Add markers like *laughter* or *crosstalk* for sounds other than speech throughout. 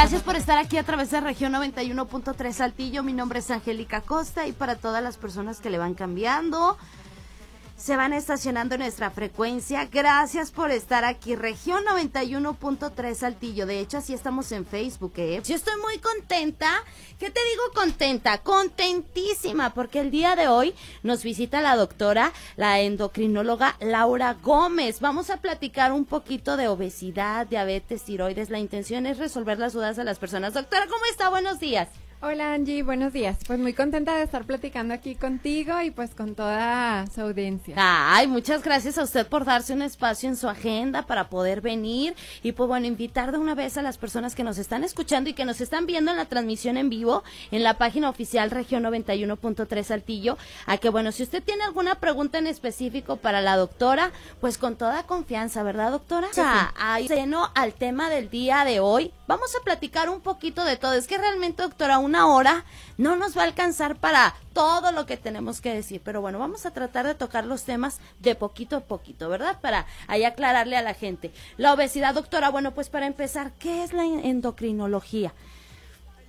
Gracias por estar aquí a través de región 91.3 Saltillo. Mi nombre es Angélica Costa y para todas las personas que le van cambiando, se van estacionando en nuestra frecuencia. Gracias por estar aquí, región 91.3 Saltillo. De hecho, así estamos en Facebook. ¿eh? Yo estoy muy contenta. ¿Qué te digo contenta? Contentísima, porque el día de hoy nos visita la doctora, la endocrinóloga Laura Gómez. Vamos a platicar un poquito de obesidad, diabetes, tiroides. La intención es resolver las dudas de las personas. Doctora, ¿cómo está? Buenos días. Hola Angie, buenos días. Pues muy contenta de estar platicando aquí contigo y pues con toda su audiencia. Ay, muchas gracias a usted por darse un espacio en su agenda para poder venir y pues bueno, invitar de una vez a las personas que nos están escuchando y que nos están viendo en la transmisión en vivo en la página oficial región 91.3 Saltillo a que bueno, si usted tiene alguna pregunta en específico para la doctora, pues con toda confianza, ¿verdad doctora? O sea, ahí seno al tema del día de hoy. Vamos a platicar un poquito de todo. Es que realmente doctora, una hora no nos va a alcanzar para todo lo que tenemos que decir. Pero bueno, vamos a tratar de tocar los temas de poquito a poquito, ¿verdad? Para ahí aclararle a la gente. La obesidad, doctora, bueno, pues para empezar, ¿qué es la endocrinología?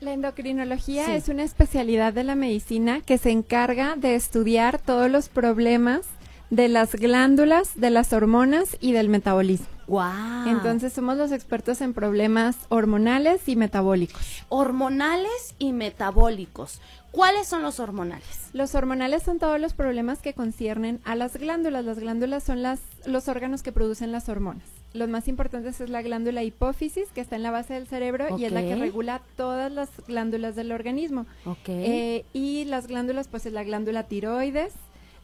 La endocrinología es una especialidad de la medicina que se encarga de estudiar todos los problemas de las glándulas, de las hormonas y del metabolismo. Wow. Entonces somos los expertos en problemas hormonales y metabólicos. Hormonales y metabólicos. ¿Cuáles son los hormonales? Los hormonales son todos los problemas que conciernen a las glándulas. Las glándulas son las, los órganos que producen las hormonas. Los más importantes es la glándula hipófisis, que está en la base del cerebro y es la que regula todas las glándulas del organismo. Okay. Eh, y las glándulas, pues es la glándula tiroides,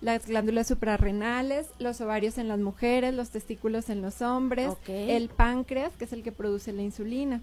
las glándulas suprarrenales, los ovarios en las mujeres, los testículos en los hombres, el páncreas, que es el que produce la insulina.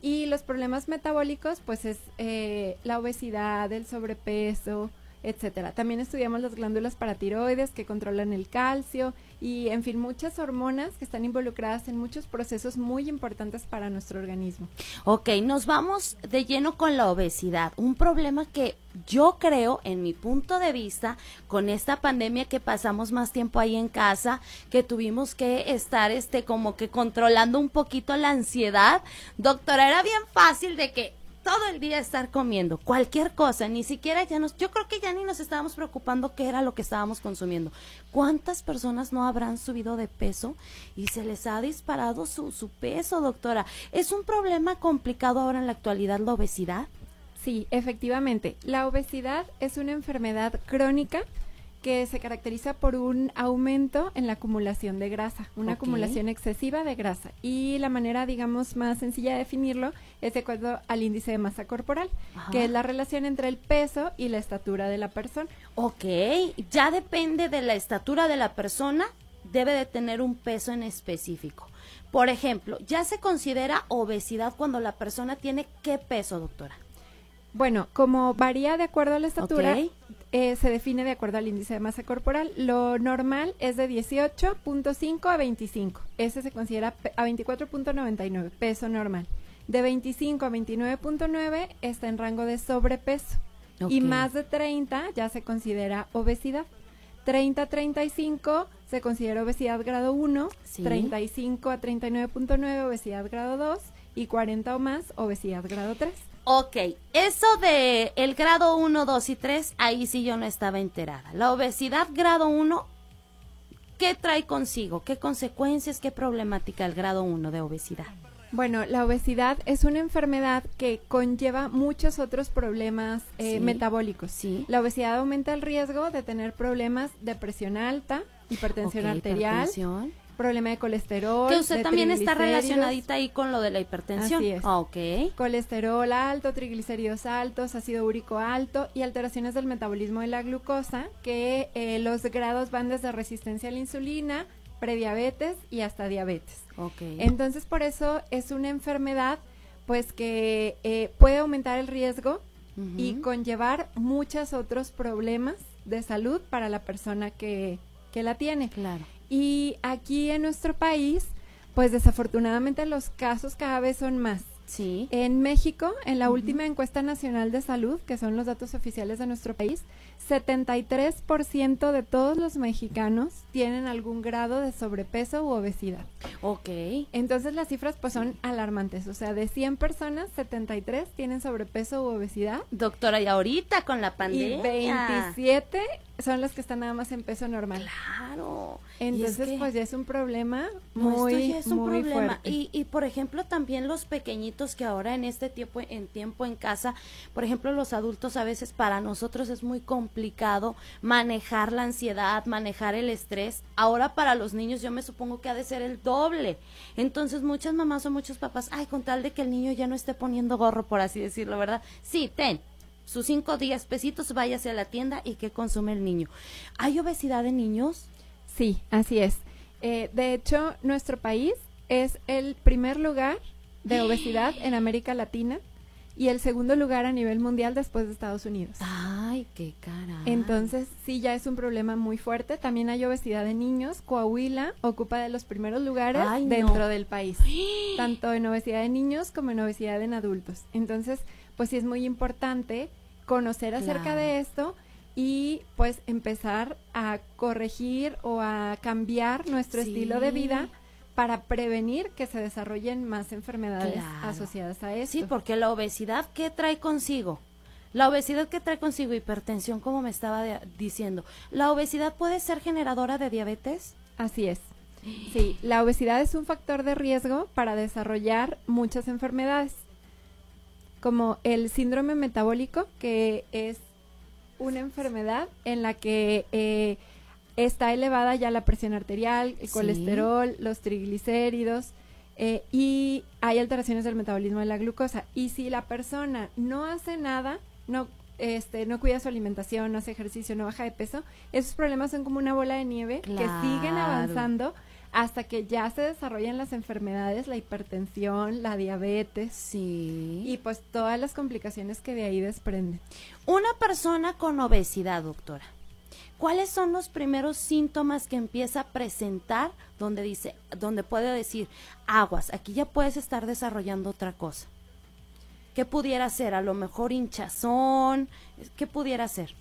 Y los problemas metabólicos, pues es eh, la obesidad, el sobrepeso, etcétera. También estudiamos las glándulas paratiroides que controlan el calcio y, en fin, muchas hormonas que están involucradas en muchos procesos muy importantes para nuestro organismo. Ok, nos vamos de lleno con la obesidad, un problema que yo creo, en mi punto de vista, con esta pandemia que pasamos más tiempo ahí en casa, que tuvimos que estar, este, como que controlando un poquito la ansiedad, doctora, era bien fácil de que todo el día estar comiendo cualquier cosa, ni siquiera ya nos, yo creo que ya ni nos estábamos preocupando qué era lo que estábamos consumiendo. ¿Cuántas personas no habrán subido de peso y se les ha disparado su, su peso, doctora? ¿Es un problema complicado ahora en la actualidad la obesidad? Sí, efectivamente. La obesidad es una enfermedad crónica que se caracteriza por un aumento en la acumulación de grasa, una acumulación excesiva de grasa. Y la manera, digamos, más sencilla de definirlo es de acuerdo al índice de masa corporal, que es la relación entre el peso y la estatura de la persona. Ok, ya depende de la estatura de la persona, debe de tener un peso en específico. Por ejemplo, ya se considera obesidad cuando la persona tiene qué peso, doctora. Bueno, como varía de acuerdo a la estatura, eh, se define de acuerdo al índice de masa corporal. Lo normal es de 18.5 a 25. Ese se considera a 24.99, peso normal. De 25 a 29.9 está en rango de sobrepeso. Y más de 30 ya se considera obesidad. 30 a 35 se considera obesidad grado 1, 35 a 39.9 obesidad grado 2 y 40 o más obesidad grado 3. Ok, eso de el grado 1, 2 y 3, ahí sí yo no estaba enterada. La obesidad grado 1, ¿qué trae consigo? ¿Qué consecuencias, qué problemática el grado 1 de obesidad? Bueno, la obesidad es una enfermedad que conlleva muchos otros problemas eh, metabólicos. Sí. La obesidad aumenta el riesgo de tener problemas de presión alta, hipertensión arterial, problema de colesterol. Que usted también está relacionadita ahí con lo de la hipertensión. Así es. Ok. Colesterol alto, triglicéridos altos, ácido úrico alto y alteraciones del metabolismo de la glucosa, que eh, los grados van desde resistencia a la insulina, prediabetes y hasta diabetes. Ok. Entonces, por eso es una enfermedad pues que eh, puede aumentar el riesgo y conllevar muchos otros problemas de salud para la persona que, que la tiene. Claro. Y aquí en nuestro país, pues desafortunadamente los casos cada vez son más. Sí. En México, en la última encuesta nacional de salud, que son los datos oficiales de nuestro país, 73% de todos los mexicanos tienen algún grado de sobrepeso u obesidad. Ok. Entonces las cifras pues son alarmantes, o sea, de 100 personas, 73 tienen sobrepeso u obesidad. Doctora, y ahorita con la pandemia. Y 27 son los que están nada más en peso normal. Claro. Entonces, pues ya es un problema muy, esto ya es un problema. Y, y por ejemplo, también los pequeñitos que ahora en este tiempo, en tiempo en casa, por ejemplo, los adultos a veces para nosotros es muy complicado manejar la ansiedad, manejar el estrés. Ahora para los niños yo me supongo que ha de ser el doble. Entonces, muchas mamás o muchos papás, ay, con tal de que el niño ya no esté poniendo gorro, por así decirlo, ¿verdad? Sí, ten, sus cinco días pesitos, váyase a la tienda y que consume el niño. ¿Hay obesidad en niños? Sí, así es. Eh, de hecho, nuestro país es el primer lugar de *gasps* obesidad en América Latina y el segundo lugar a nivel mundial después de Estados Unidos. Ay, qué cara. Entonces, sí, ya es un problema muy fuerte. También hay obesidad en niños. Coahuila ocupa de los primeros lugares dentro del país, *gasps* tanto en obesidad de niños como en obesidad en adultos. Entonces, pues sí es muy importante conocer acerca de esto y pues empezar a corregir o a cambiar nuestro estilo de vida para prevenir que se desarrollen más enfermedades asociadas a eso. Sí, porque la obesidad, ¿qué trae consigo? La obesidad que trae consigo hipertensión, como me estaba diciendo, ¿la obesidad puede ser generadora de diabetes? Así es. *gasps* Sí, la obesidad es un factor de riesgo para desarrollar muchas enfermedades, como el síndrome metabólico, que es una enfermedad en la que eh, está elevada ya la presión arterial, el colesterol, los triglicéridos eh, y hay alteraciones del metabolismo de la glucosa. Y si la persona no hace nada, no este, no cuida su alimentación, no hace ejercicio, no baja de peso, esos problemas son como una bola de nieve que siguen avanzando hasta que ya se desarrollan las enfermedades, la hipertensión, la diabetes. Sí. Y pues todas las complicaciones que de ahí desprenden. Una persona con obesidad, doctora. ¿Cuáles son los primeros síntomas que empieza a presentar donde dice, donde puede decir, aguas, aquí ya puedes estar desarrollando otra cosa? ¿Qué pudiera ser? A lo mejor hinchazón, ¿qué pudiera ser?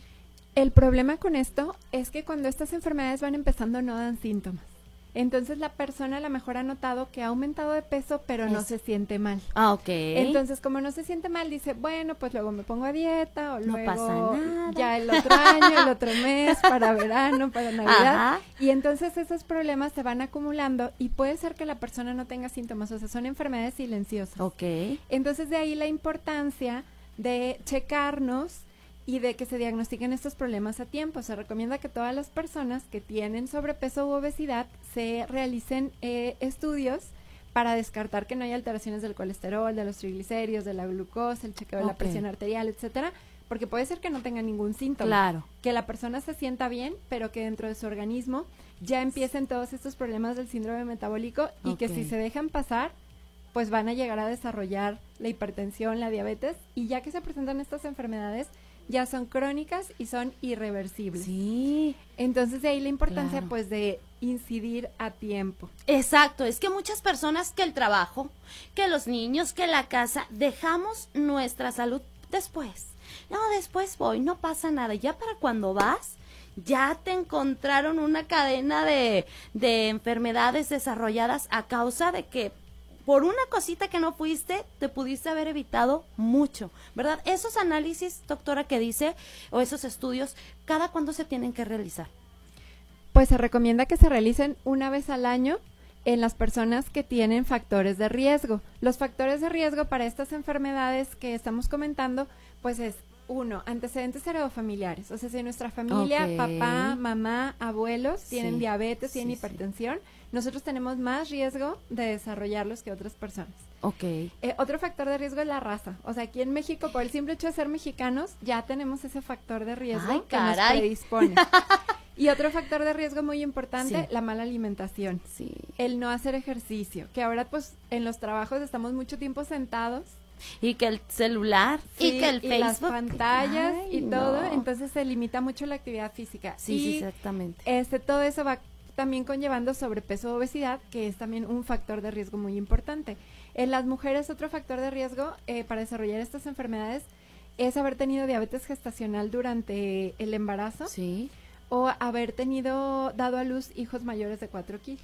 El problema con esto es que cuando estas enfermedades van empezando no dan síntomas. Entonces la persona a lo mejor ha notado que ha aumentado de peso, pero no se siente mal. Ah, ok. Entonces, como no se siente mal, dice, bueno, pues luego me pongo a dieta o no luego pasa nada. ya el otro año, el otro mes, *laughs* para verano, para Navidad. Y entonces esos problemas se van acumulando y puede ser que la persona no tenga síntomas, o sea, son enfermedades silenciosas. Ok. Entonces de ahí la importancia de checarnos y de que se diagnostiquen estos problemas a tiempo. Se recomienda que todas las personas que tienen sobrepeso u obesidad se realicen eh, estudios para descartar que no haya alteraciones del colesterol, de los triglicéridos, de la glucosa, el chequeo de la presión arterial, etcétera, porque puede ser que no tenga ningún síntoma. Claro. Que la persona se sienta bien, pero que dentro de su organismo ya empiecen todos estos problemas del síndrome metabólico y que si se dejan pasar, pues van a llegar a desarrollar la hipertensión, la diabetes y ya que se presentan estas enfermedades, ya son crónicas y son irreversibles. Sí. Entonces de ahí la importancia pues de incidir a tiempo. Exacto, es que muchas personas que el trabajo, que los niños, que la casa, dejamos nuestra salud después. No, después voy, no pasa nada. Ya para cuando vas, ya te encontraron una cadena de, de enfermedades desarrolladas a causa de que por una cosita que no fuiste, te pudiste haber evitado mucho, ¿verdad? Esos análisis, doctora, que dice, o esos estudios, ¿cada cuándo se tienen que realizar? Pues se recomienda que se realicen una vez al año en las personas que tienen factores de riesgo. Los factores de riesgo para estas enfermedades que estamos comentando, pues es uno, antecedentes heredofamiliares. O sea, si nuestra familia, papá, mamá, abuelos tienen diabetes, tienen hipertensión, nosotros tenemos más riesgo de desarrollarlos que otras personas. Ok. Eh, otro factor de riesgo es la raza. O sea, aquí en México, por el simple hecho de ser mexicanos, ya tenemos ese factor de riesgo que nos predispone. *laughs* y otro factor de riesgo muy importante, la mala alimentación. Sí. El no hacer ejercicio. Que ahora, pues, en los trabajos estamos mucho tiempo sentados Y que el celular, y que el Facebook. Y las pantallas y todo, entonces se limita mucho la actividad física. Sí, sí, exactamente. Este, todo eso va también conllevando sobrepeso o obesidad, que es también un factor de riesgo muy importante. En las mujeres, otro factor de riesgo eh, para desarrollar estas enfermedades es haber tenido diabetes gestacional durante el embarazo. Sí. O haber tenido, dado a luz hijos mayores de 4 kilos.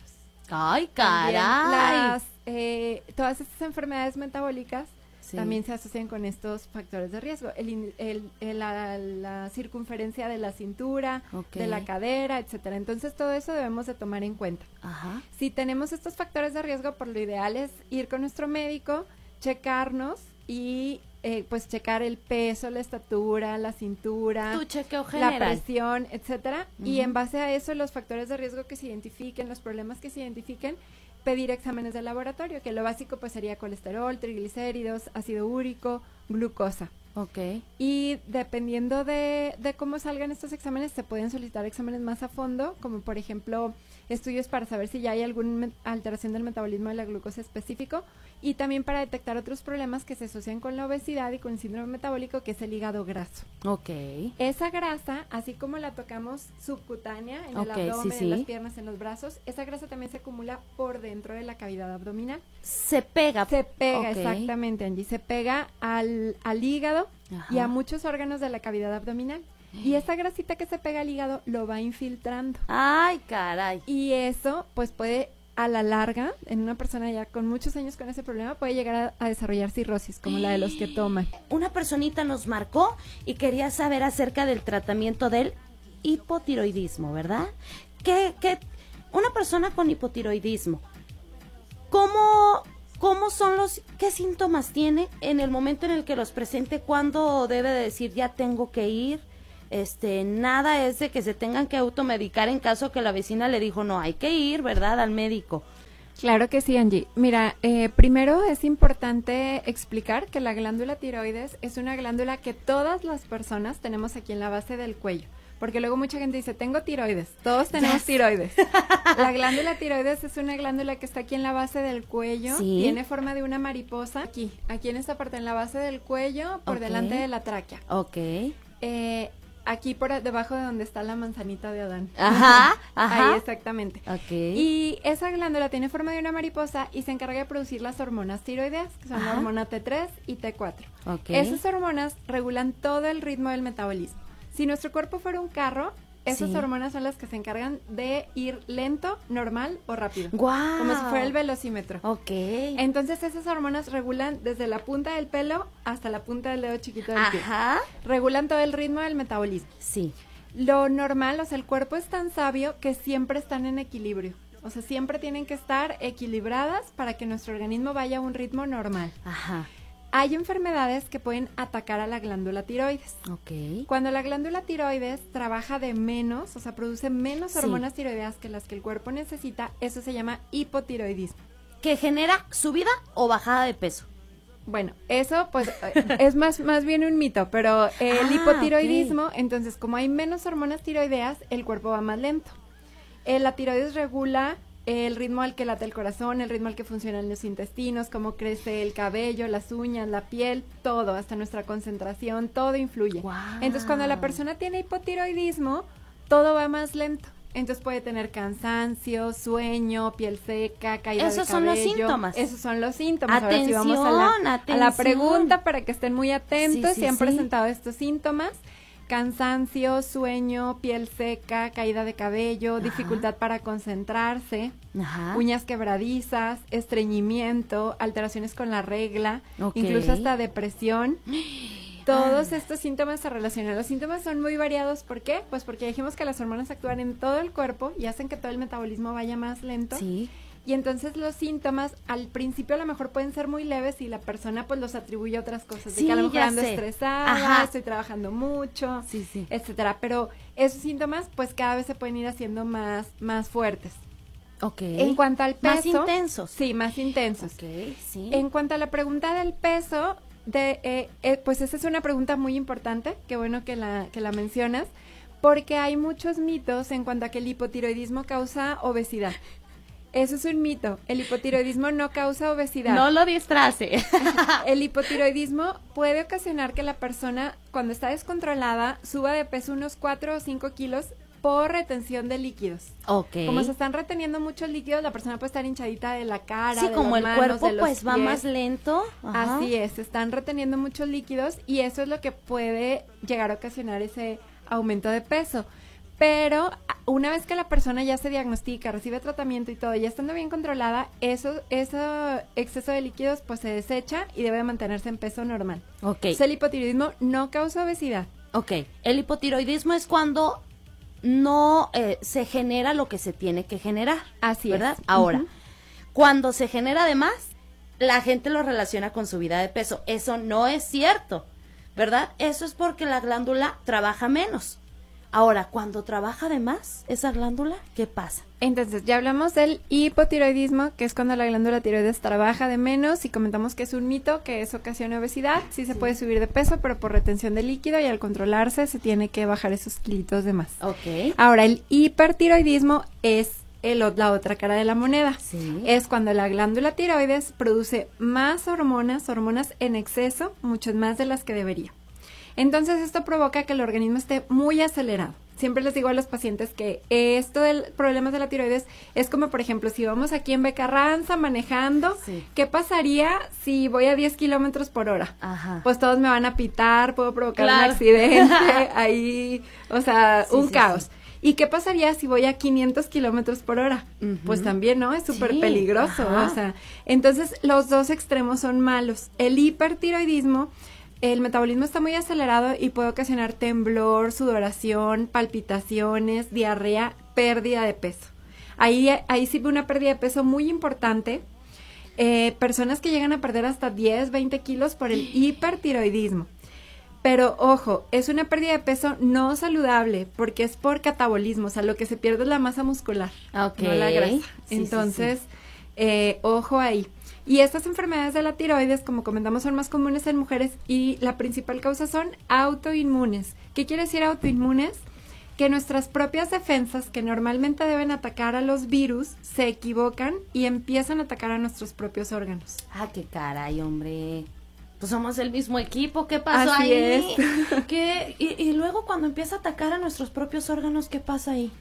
¡Ay, caray! Eh, todas estas enfermedades metabólicas también se asocian con estos factores de riesgo. El, la, circunferencia de la cintura, de la cadera, etcétera. Entonces todo eso debemos de tomar en cuenta. Si tenemos estos factores de riesgo, por lo ideal es ir con nuestro médico, checarnos y eh, pues checar el peso, la estatura, la cintura, la presión, etcétera, y en base a eso los factores de riesgo que se identifiquen, los problemas que se identifiquen, pedir exámenes de laboratorio, que lo básico pues sería colesterol, triglicéridos, ácido úrico, glucosa. Ok. Y dependiendo de, de cómo salgan estos exámenes, se pueden solicitar exámenes más a fondo, como por ejemplo estudios para saber si ya hay alguna alteración del metabolismo de la glucosa específico y también para detectar otros problemas que se asocian con la obesidad y con el síndrome metabólico, que es el hígado graso. Ok. Esa grasa, así como la tocamos subcutánea en el abdomen, en las piernas, en los brazos, esa grasa también se acumula por dentro de la cavidad abdominal. Se pega. Se pega, exactamente, Angie. Se pega al, al hígado y a muchos órganos de la cavidad abdominal. Y esa grasita que se pega al hígado lo va infiltrando. Ay, caray. Y eso, pues puede a la larga, en una persona ya con muchos años con ese problema, puede llegar a, desarrollar cirrosis, como la de los que toman. Una personita nos marcó y quería saber acerca del tratamiento del hipotiroidismo, ¿verdad? ¿Qué, qué, una persona con hipotiroidismo, ¿cómo, ¿cómo son los, qué síntomas tiene en el momento en el que los presente? ¿Cuándo debe decir ya tengo que ir? este, nada es de que se tengan que automedicar en caso que la vecina le dijo, no, hay que ir, ¿verdad?, al médico. Claro que sí, Angie. Mira, eh, primero es importante explicar que la glándula tiroides es una glándula que todas las personas tenemos aquí en la base del cuello. Porque luego mucha gente dice, tengo tiroides. Todos *laughs* tenemos tiroides. *laughs* la glándula tiroides es una glándula que está aquí en la base del cuello. Tiene forma de una mariposa. Aquí, aquí en esta parte, en la base del cuello, por delante de la tráquea. Ok. Eh, aquí por debajo de donde está la manzanita de Adán. Ajá, ajá. *laughs* Ahí exactamente. Y esa glándula tiene forma de una mariposa y se encarga de producir las hormonas tiroideas, que son la hormona T3 y T4. Okay. Esas hormonas regulan todo el ritmo del metabolismo. Si nuestro cuerpo fuera un carro, esas hormonas son las que se encargan de ir lento, normal o rápido. Wow. Como si fuera el velocímetro. Ok. Entonces esas hormonas regulan desde la punta del pelo hasta la punta del dedo chiquito del pie. Ajá. Regulan todo el ritmo del metabolismo. Sí. Lo normal, o sea, el cuerpo es tan sabio que siempre están en equilibrio. O sea, siempre tienen que estar equilibradas para que nuestro organismo vaya a un ritmo normal. Ajá. Hay enfermedades que pueden atacar a la glándula tiroides. Ok. Cuando la glándula tiroides trabaja de menos, o sea, produce menos hormonas tiroideas que las que el cuerpo necesita, eso se llama hipotiroidismo. ¿Que genera subida o bajada de peso? Bueno, eso pues *laughs* es más, más bien un mito, pero el ah, hipotiroidismo, entonces como hay menos hormonas tiroideas, el cuerpo va más lento. Eh, la tiroides regula el ritmo al que late el corazón, el ritmo al que funcionan los intestinos, cómo crece el cabello, las uñas, la piel, todo, hasta nuestra concentración, todo influye. Entonces, cuando la persona tiene hipotiroidismo, todo va más lento. Entonces puede tener cansancio, sueño, piel seca, caída Esos de cabello. son los síntomas. Esos son los síntomas. Atención, vamos a la, pregunta para que estén muy atentos. si han presentado estos síntomas cansancio, sueño, piel seca, caída de cabello, dificultad para concentrarse, uñas quebradizas, estreñimiento, alteraciones con la regla, incluso hasta depresión. *gasps* Todos estos síntomas se relacionan. Los síntomas son muy variados. ¿Por qué? Pues porque dijimos que las hormonas actúan en todo el cuerpo y hacen que todo el metabolismo vaya más lento. Sí. Y entonces los síntomas al principio a lo mejor pueden ser muy leves y la persona pues los atribuye a otras cosas. de que a lo mejor ando estresada, estoy trabajando mucho, sí, sí. etcétera. Pero esos síntomas pues cada vez se pueden ir haciendo más, más fuertes. Ok. En cuanto al peso. Más intensos. Sí, más intensos. Ok, sí. En cuanto a la pregunta del peso, de, eh, eh, pues esa es una pregunta muy importante, qué bueno que la, que la mencionas, porque hay muchos mitos en cuanto a que el hipotiroidismo causa obesidad. Eso es un mito. El hipotiroidismo no causa obesidad. No lo distrace. *laughs* el hipotiroidismo puede ocasionar que la persona, cuando está descontrolada, suba de peso unos 4 o 5 kilos por retención de líquidos. Ok. Como se están reteniendo muchos líquidos, la persona puede estar hinchadita de la cara. Sí, de como las el manos, cuerpo de los pues va más lento. Ajá. Así es, se están reteniendo muchos líquidos y eso es lo que puede llegar a ocasionar ese aumento de peso. Pero una vez que la persona ya se diagnostica, recibe tratamiento y todo, ya estando bien controlada, eso, ese exceso de líquidos pues se desecha y debe mantenerse en peso normal. Ok. Entonces, el hipotiroidismo no causa obesidad. Ok, el hipotiroidismo es cuando no eh, se genera lo que se tiene que generar. Así es. ¿Verdad? Ahora, Ujú. cuando se genera de más, la gente lo relaciona con subida de peso. Eso no es cierto, ¿verdad? Eso es porque la glándula trabaja menos. Ahora, cuando trabaja de más esa glándula, ¿qué pasa? Entonces, ya hablamos del hipotiroidismo, que es cuando la glándula tiroides trabaja de menos y comentamos que es un mito, que eso ocasiona obesidad. Sí se puede subir de peso, pero por retención de líquido y al controlarse se tiene que bajar esos kilitos de más. Ok. Ahora, el hipertiroidismo es el, la otra cara de la moneda. Sí. Es cuando la glándula tiroides produce más hormonas, hormonas en exceso, muchas más de las que debería. Entonces esto provoca que el organismo esté muy acelerado. Siempre les digo a los pacientes que esto del problemas de la tiroides es como, por ejemplo, si vamos aquí en Becarranza manejando, Sí. ¿qué pasaría si voy a 10 kilómetros por hora? Ajá. Pues todos me van a pitar, puedo provocar Claro. un accidente, *laughs* ahí, o sea, Sí, un sí, caos. ¿Y qué pasaría si voy a 500 kilómetros por hora? Pues también, ¿no? Es súper Sí, peligroso. ajá. O sea, entonces los dos extremos son malos. El hipertiroidismo, el metabolismo está muy acelerado y puede ocasionar temblor, sudoración, palpitaciones, diarrea, pérdida de peso. Ahí, ahí sí ve una pérdida de peso muy importante. Eh, personas que llegan a perder hasta 10, 20 kilos por el hipertiroidismo. Pero ojo, es una pérdida de peso no saludable porque es por catabolismo, o sea, lo que se pierde es la masa muscular, no la grasa. Sí, sí, Entonces, eh, ojo ahí. Y estas enfermedades de la tiroides, como comentamos, son más comunes en mujeres y la principal causa son autoinmunes. ¿Qué quiere decir autoinmunes? Que nuestras propias defensas, que normalmente deben atacar a los virus, se equivocan y empiezan a atacar a nuestros propios órganos. Ah, qué caray, hombre. Pues somos el mismo equipo, ¿qué pasó Así ahí? es. ¿Qué? Y, y luego cuando empieza a atacar a nuestros propios órganos, ¿qué pasa ahí?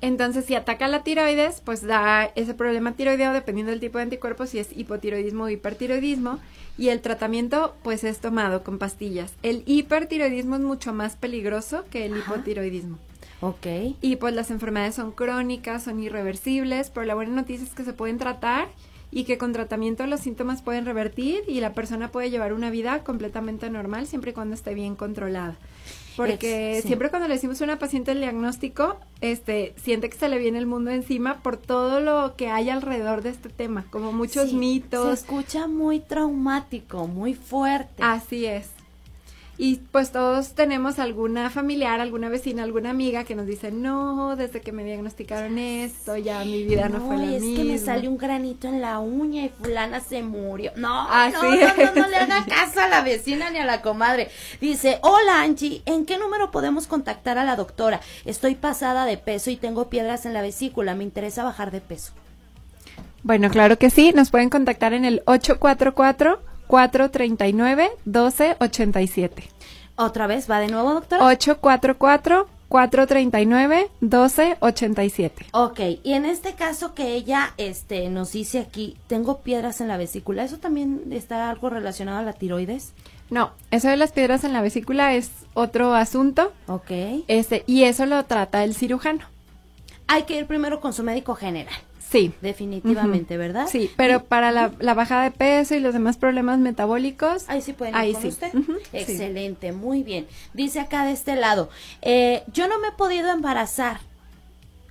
Entonces, si ataca la tiroides, pues da ese problema tiroideo dependiendo del tipo de anticuerpos, si es hipotiroidismo o hipertiroidismo. Y el tratamiento, pues es tomado con pastillas. El hipertiroidismo es mucho más peligroso que el Ajá. hipotiroidismo. Ok. Y pues las enfermedades son crónicas, son irreversibles, pero la buena noticia es que se pueden tratar y que con tratamiento los síntomas pueden revertir y la persona puede llevar una vida completamente normal siempre y cuando esté bien controlada. Porque sí. siempre cuando le decimos a una paciente el diagnóstico, este, siente que se le viene el mundo encima por todo lo que hay alrededor de este tema, como muchos Sí, Se mitos. escucha muy traumático, muy fuerte. Así es. Y pues todos tenemos alguna familiar, alguna vecina, alguna amiga que nos dice, no, desde que me diagnosticaron esto, ya mi vida no, fue la es misma. que me salió un granito en la uña y fulana se murió. No, Así no, no, no, no le haga *laughs* caso a la vecina ni a la comadre. Dice, hola Angie, ¿en qué número podemos contactar a la doctora? Estoy pasada de peso y tengo piedras en la vesícula, me interesa bajar de peso. Bueno, claro que sí, nos pueden contactar en el 844-439-1287. Otra vez, va de nuevo, doctora. 844-439-1287. Ok, y en este caso que ella este, nos dice aquí, tengo piedras en la vesícula, ¿eso también está algo relacionado a la tiroides? No, eso de las piedras en la vesícula es otro asunto, Ok. este, y eso lo trata el cirujano. Hay que ir primero con su médico general, Sí. definitivamente. ¿verdad? Sí, pero para la, la bajada de peso y los demás problemas metabólicos, Ahí sí pueden ir Ahí con sí. usted. Excelente, muy bien. Dice acá de este lado, eh, yo no me he podido embarazar.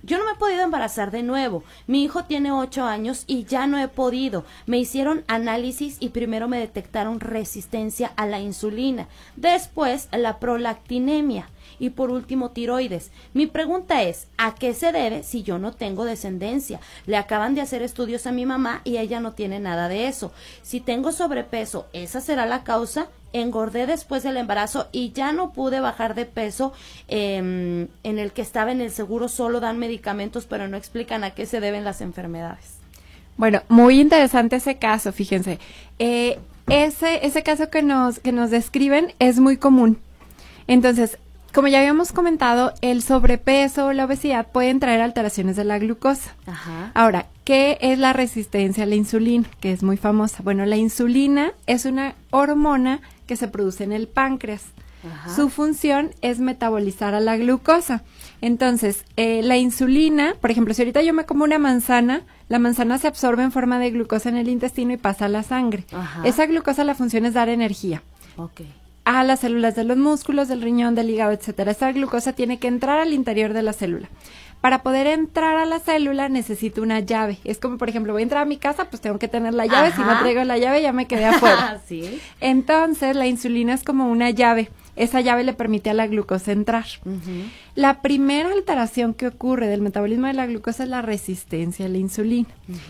Yo no me he podido embarazar de nuevo. Mi hijo tiene ocho años y ya no he podido. Me hicieron análisis y primero me detectaron resistencia a la insulina. Después la prolactinemia. Y por último, tiroides. Mi pregunta es, ¿a qué se debe si yo no tengo descendencia? Le acaban de hacer estudios a mi mamá y ella no tiene nada de eso. Si tengo sobrepeso, ¿esa será la causa? Engordé después del embarazo y ya no pude bajar de peso em, en el que estaba en el seguro. Solo dan medicamentos, pero no explican a qué se deben las enfermedades. Bueno, muy interesante ese caso, fíjense. Eh, ese, ese caso que nos, que nos describen es muy común. Entonces, como ya habíamos comentado, el sobrepeso o la obesidad pueden traer alteraciones de la glucosa. Ajá. Ahora, ¿qué es la resistencia a la insulina? Que es muy famosa. Bueno, la insulina es una hormona que se produce en el páncreas. Su función es metabolizar a la glucosa. Entonces, eh, la insulina, por ejemplo, si ahorita yo me como una manzana, la manzana se absorbe en forma de glucosa en el intestino y pasa a la sangre. Esa glucosa la función es dar energía. A las células de los músculos, del riñón, del hígado, etcétera. Esa glucosa tiene que entrar al interior de la célula. Para poder entrar a la célula necesito una llave. Es como, por ejemplo, voy a entrar a mi casa, pues tengo que tener la llave. Si no traigo la llave, ya me quedé afuera. *laughs* Entonces, la insulina es como una llave esa llave le permite a la glucosa entrar. La primera alteración que ocurre del metabolismo de la glucosa es la resistencia a la insulina.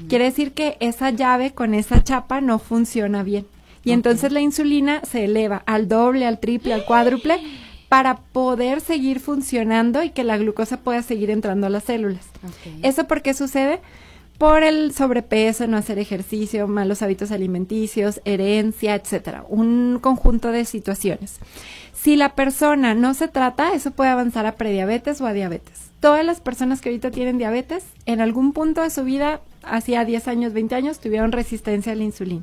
Quiere decir que esa llave con esa chapa no funciona bien. Y entonces la insulina se eleva al doble, al triple, al cuádruple para poder seguir funcionando y que la glucosa pueda seguir entrando a las células. ¿Eso por qué sucede? Por el sobrepeso, no hacer ejercicio, malos hábitos alimenticios, herencia, etcétera. Un conjunto de situaciones. Si la persona no se trata, eso puede avanzar a prediabetes o a diabetes. Todas las personas que ahorita tienen diabetes, en algún punto de su vida, hacía 10 años, 20 años, tuvieron resistencia a la insulina.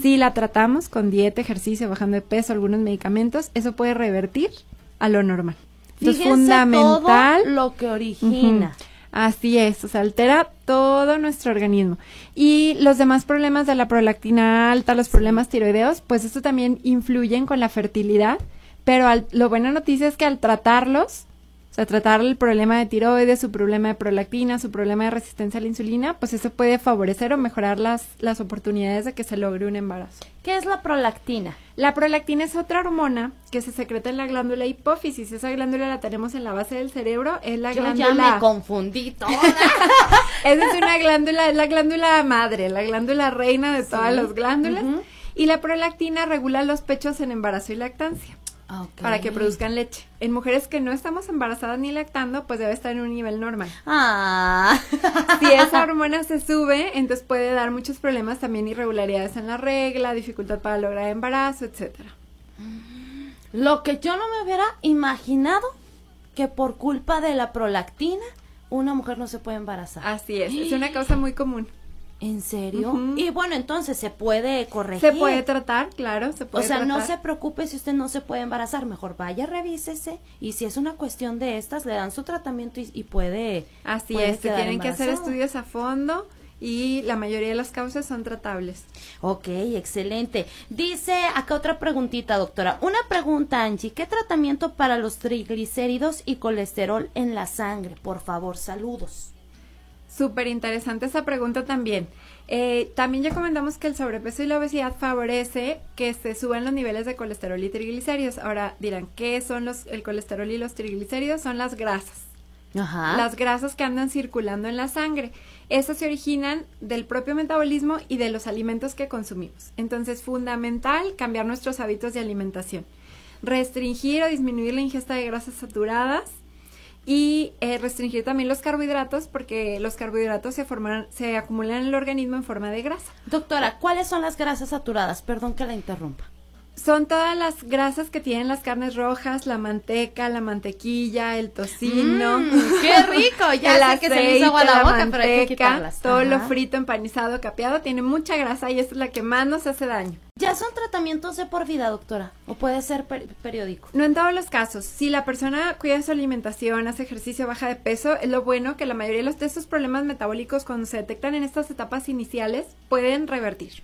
Si la tratamos con dieta, ejercicio, bajando de peso, algunos medicamentos, eso puede revertir a lo normal. es fundamental lo que origina. Así es, o sea, altera todo nuestro organismo. Y los demás problemas de la prolactina alta, los problemas tiroideos, pues eso también influyen con la fertilidad pero lo buena noticia es que al tratarlos, sea, tratar el problema de tiroides, su problema de prolactina, su problema de resistencia a la insulina, pues eso puede favorecer o mejorar las, las oportunidades de que se logre un embarazo. ¿Qué es la prolactina? La prolactina es otra hormona que se secreta en la glándula hipófisis. Esa glándula la tenemos en la base del cerebro. Es la Yo glándula. Ya me confundí toda. *laughs* Esa es una glándula, es la glándula madre, la glándula reina de todas las glándulas. Y la prolactina regula los pechos en embarazo y lactancia para que produzcan leche. En mujeres que no estamos embarazadas ni lactando, pues debe estar en un nivel normal. Ah. Si esa hormona se sube, entonces puede dar muchos problemas, también irregularidades en la regla, dificultad para lograr embarazo, etcétera. Lo que yo no me hubiera imaginado que por culpa de la prolactina una mujer no se puede embarazar. Así es, es una *gasps* causa muy común. ¿En serio? Y bueno, entonces se puede corregir. Se puede tratar, claro, se puede O sea, no se preocupe si usted no se puede embarazar, mejor vaya, revísese y si es una cuestión de estas, le dan su tratamiento y, puede. Así es, tienen que hacer estudios a fondo y la mayoría de las causas son tratables. Ok, excelente. Dice acá otra preguntita, doctora. Una pregunta, Angie. ¿Qué tratamiento para los triglicéridos y colesterol en la sangre? Por favor, saludos. Súper interesante esa pregunta también. Eh, también ya comentamos que el sobrepeso y la obesidad favorece que se suban los niveles de colesterol y triglicéridos. Ahora dirán, ¿qué son los, el colesterol y los triglicéridos? Son las grasas. Ajá. Las grasas que andan circulando en la sangre. Esas se originan del propio metabolismo y de los alimentos que consumimos. Entonces, fundamental cambiar nuestros hábitos de alimentación. Restringir o disminuir la ingesta de grasas saturadas y eh, restringir también los carbohidratos porque los carbohidratos se forman, se acumulan en el organismo en forma de grasa. Doctora, ¿cuáles son las grasas saturadas? Perdón que la interrumpa. Son todas las grasas que tienen las carnes rojas, la manteca, la mantequilla, el tocino. Mm, ¡Qué rico! *laughs* Ya sé que se me hizo agua la, boca, pero hay que quitarlas. Todo lo frito, empanizado, capeado, tiene mucha grasa y esa es la que más nos hace daño. ¿Ya son tratamientos de por vida, doctora? ¿O puede ser periódico? No en todos los casos. Si la persona cuida su alimentación, hace ejercicio, baja de peso, es lo bueno que la mayoría de, los, de estos problemas metabólicos cuando se detectan en estas etapas iniciales pueden revertir.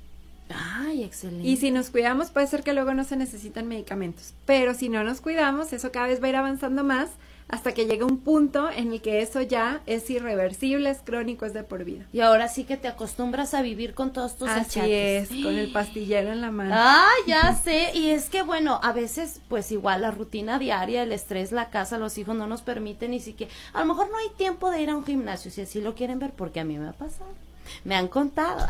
Ay, excelente. Y si nos cuidamos, puede ser que luego no se necesitan medicamentos. Pero si no nos cuidamos, eso cada vez va a ir avanzando más hasta que llegue un punto en el que eso ya es irreversible, es crónico, es de por vida. Y ahora sí que te acostumbras a vivir con todos tus Así es, con el *gasps* pastillero en la mano. Ah, ya sé. Y es que bueno, a veces pues igual la rutina diaria, el estrés, la casa, los hijos no nos permiten ni siquiera, a lo mejor no hay tiempo de ir a un gimnasio si así lo quieren ver porque a mí me ha pasado me han contado.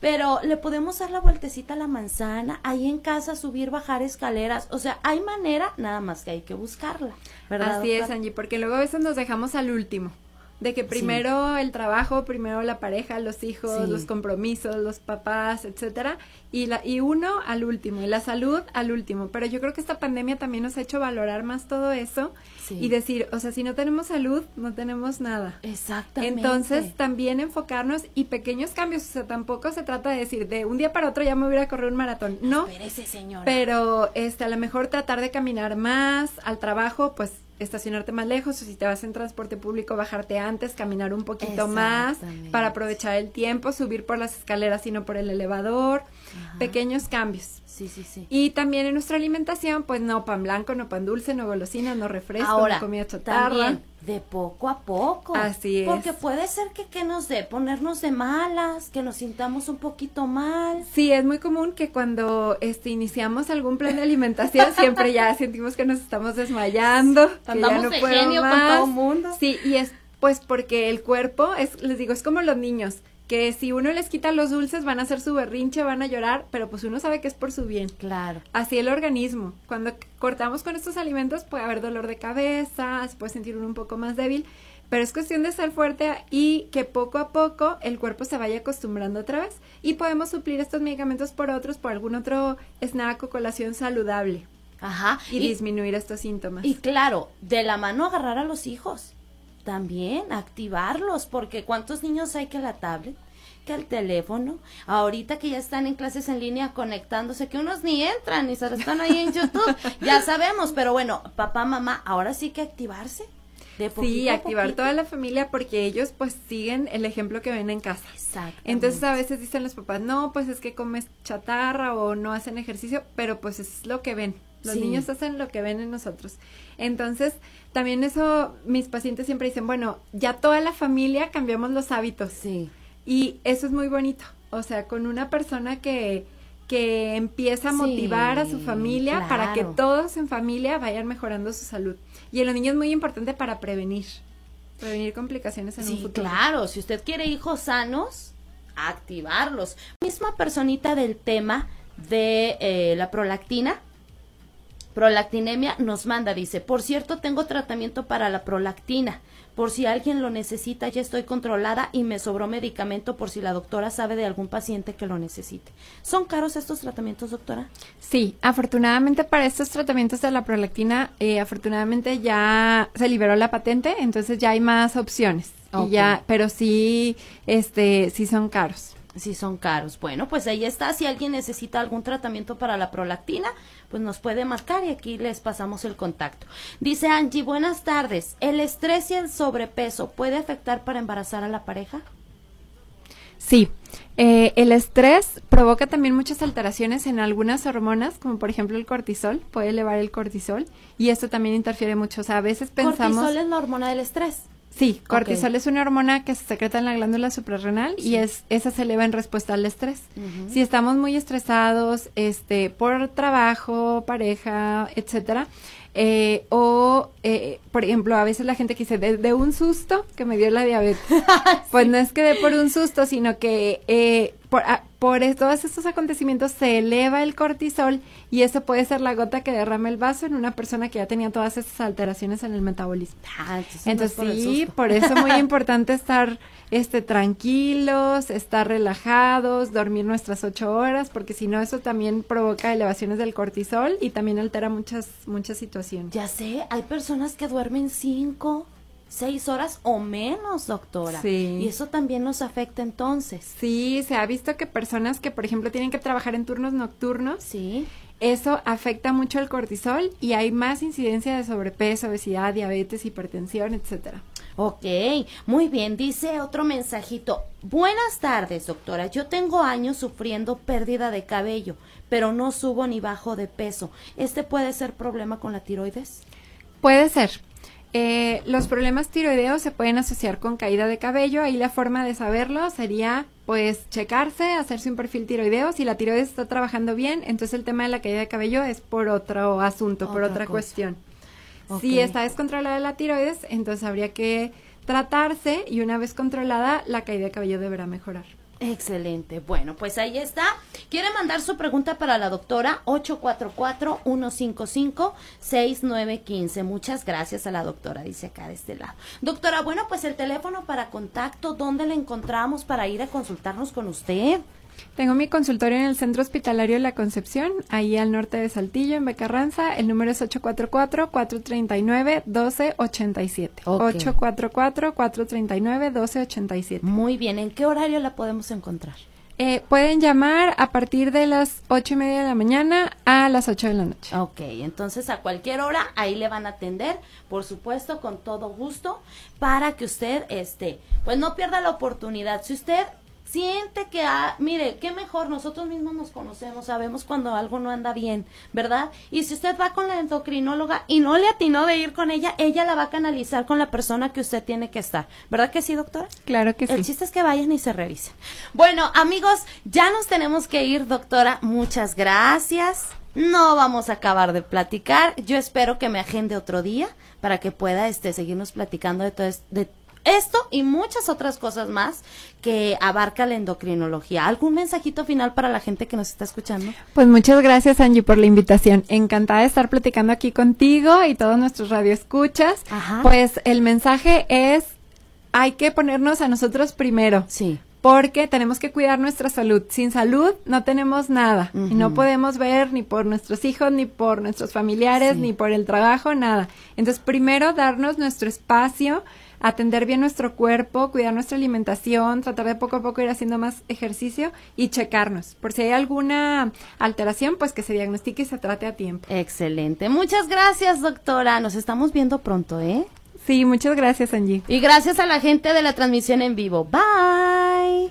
pero le podemos dar la vueltecita a la manzana, ahí en casa subir, bajar escaleras. O sea, hay manera, nada más que hay que buscarla. ¿verdad, Así es, Angie, porque luego a veces nos dejamos al último. De que primero el trabajo, primero la pareja, los hijos, los compromisos, los papás, etcétera, y la y uno al último y la salud al último. Pero yo creo que esta pandemia también nos ha hecho valorar más todo eso y decir, o sea, si no tenemos salud, no tenemos nada. Exactamente. Entonces, también enfocarnos y pequeños cambios, o sea, tampoco se trata de decir de un día para otro ya me voy a correr un maratón, no. Espérese, señora. Pero este a lo mejor tratar de caminar más al trabajo, pues estacionarte más lejos o si te vas en transporte público bajarte antes, caminar un poquito más para aprovechar el tiempo, subir por las escaleras y no por el elevador, pequeños cambios. Sí, sí, sí. Y también en nuestra alimentación, pues no pan blanco, no pan dulce, no golosinas, no refresco, no comida chatarra. de poco a poco. Así es. Porque puede ser que, que nos dé ponernos de malas, que nos sintamos un poquito mal. Sí, es muy común que cuando este iniciamos algún plan de alimentación *laughs* siempre ya sentimos que nos estamos desmayando, Andamos no de genio con todo el mundo. Sí, y es pues porque el cuerpo es les digo, es como los niños que si uno les quita los dulces van a hacer su berrinche, van a llorar, pero pues uno sabe que es por su bien. Claro. Así el organismo. Cuando cortamos con estos alimentos puede haber dolor de cabeza, se puede sentir uno un poco más débil, pero es cuestión de ser fuerte y que poco a poco el cuerpo se vaya acostumbrando otra vez y podemos suplir estos medicamentos por otros, por algún otro snack o colación saludable. Ajá. Y, disminuir estos síntomas. Y claro, de la mano agarrar a los hijos también activarlos, porque ¿cuántos niños hay que la tablet? que el teléfono, ahorita que ya están en clases en línea conectándose, que unos ni entran ni se están ahí en *laughs* YouTube, ya sabemos, pero bueno, papá, mamá, ahora sí que activarse. De sí, activar toda la familia porque ellos pues siguen el ejemplo que ven en casa. Exacto. Entonces a veces dicen los papás, no, pues es que comes chatarra o no hacen ejercicio, pero pues es lo que ven. Los niños hacen lo que ven en nosotros. Entonces, también eso, mis pacientes siempre dicen, bueno, ya toda la familia cambiamos los hábitos. Sí. Y eso es muy bonito. O sea, con una persona que, que empieza a motivar a su familia para que todos en familia vayan mejorando su salud. Y en los niños es muy importante para prevenir, prevenir complicaciones en un futuro. Claro, si usted quiere hijos sanos, activarlos. Misma personita del tema de eh, la prolactina, Prolactinemia nos manda, dice, por cierto, tengo tratamiento para la prolactina. Por si alguien lo necesita, ya estoy controlada y me sobró medicamento por si la doctora sabe de algún paciente que lo necesite. ¿Son caros estos tratamientos, doctora? Sí, afortunadamente para estos tratamientos de la prolactina, eh, afortunadamente ya se liberó la patente, entonces ya hay más opciones. ya, pero sí, este, sí son caros. Sí son caros. Bueno, pues ahí está. Si alguien necesita algún tratamiento para la prolactina, pues nos puede marcar y aquí les pasamos el contacto. Dice Angie, buenas tardes. ¿El estrés y el sobrepeso puede afectar para embarazar a la pareja? Sí, eh, el estrés provoca también muchas alteraciones en algunas hormonas, como por ejemplo el cortisol, puede elevar el cortisol y esto también interfiere mucho. O sea, a veces pensamos... Cortisol es la hormona del estrés. Sí, cortisol es una hormona que se secreta en la glándula suprarrenal y es esa se eleva en respuesta al estrés. Si estamos muy estresados, este, por trabajo, pareja, etcétera, eh, o, eh, por ejemplo, a veces la gente que dice, de, un susto que me dio la diabetes. *laughs* Pues no es que de por un susto, sino que eh, por, ah, por todos estos acontecimientos se eleva el cortisol y eso puede ser la gota que derrama el vaso en una persona que ya tenía todas esas alteraciones en el metabolismo. Ah, entonces, sí, por eso es muy *laughs* importante estar este, tranquilos, estar relajados, dormir nuestras ocho horas, porque si no eso también provoca elevaciones del cortisol y también altera muchas, muchas situaciones. Ya sé, hay personas que duermen cinco, seis horas o menos, doctora. Sí. Y eso también nos afecta entonces. Sí, se ha visto que personas que, por ejemplo, tienen que trabajar en turnos nocturnos, sí. eso afecta mucho el cortisol y hay más incidencia de sobrepeso, obesidad, diabetes, hipertensión, etcétera. Ok, muy bien, dice otro mensajito. Buenas tardes, doctora. Yo tengo años sufriendo pérdida de cabello, pero no subo ni bajo de peso. ¿Este puede ser problema con la tiroides? Puede ser. Eh, los problemas tiroideos se pueden asociar con caída de cabello. Ahí la forma de saberlo sería, pues, checarse, hacerse un perfil tiroideo. Si la tiroides está trabajando bien, entonces el tema de la caída de cabello es por otro asunto, por otra cuestión. Si está descontrolada la tiroides, entonces habría que tratarse y una vez controlada, la caída de cabello deberá mejorar. Excelente. Bueno, pues ahí está. ¿Quiere mandar su pregunta para la doctora? 844-155-6915. Muchas gracias a la doctora, dice acá de este lado. Doctora, bueno, pues el teléfono para contacto, ¿dónde le encontramos para ir a consultarnos con usted? Tengo mi consultorio en el Centro Hospitalario de la Concepción, ahí al norte de Saltillo, en Becarranza. El número es 844-439-1287. 844-439-1287. Muy bien, ¿en qué horario la podemos encontrar? Eh, pueden llamar a partir de las ocho y media de la mañana a las 8 de la noche. Ok, entonces a cualquier hora ahí le van a atender, por supuesto, con todo gusto, para que usted, este, pues no pierda la oportunidad. Si usted siente que, ah, mire, qué mejor, nosotros mismos nos conocemos, sabemos cuando algo no anda bien, ¿verdad? Y si usted va con la endocrinóloga y no le atinó de ir con ella, ella la va a canalizar con la persona que usted tiene que estar, ¿verdad que sí, doctora? Claro que sí. El chiste es que vayan y se revisen. Bueno, amigos, ya nos tenemos que ir, doctora, muchas gracias. No vamos a acabar de platicar. Yo espero que me agende otro día para que pueda este seguirnos platicando de todo de esto y muchas otras cosas más que abarca la endocrinología. ¿Algún mensajito final para la gente que nos está escuchando? Pues muchas gracias Angie por la invitación. Encantada de estar platicando aquí contigo y todos nuestros radioescuchas. Ajá. Pues el mensaje es hay que ponernos a nosotros primero. Sí. Porque tenemos que cuidar nuestra salud. Sin salud no tenemos nada. Y no podemos ver ni por nuestros hijos, ni por nuestros familiares, Sí. ni por el trabajo, nada. Entonces, primero darnos nuestro espacio, atender bien nuestro cuerpo, cuidar nuestra alimentación, tratar de poco a poco ir haciendo más ejercicio y checarnos. Por si hay alguna alteración, pues que se diagnostique y se trate a tiempo. Excelente. Muchas gracias, doctora. Nos estamos viendo pronto, ¿eh? Sí, muchas gracias, Angie. Y gracias a la gente de la transmisión en vivo. Bye.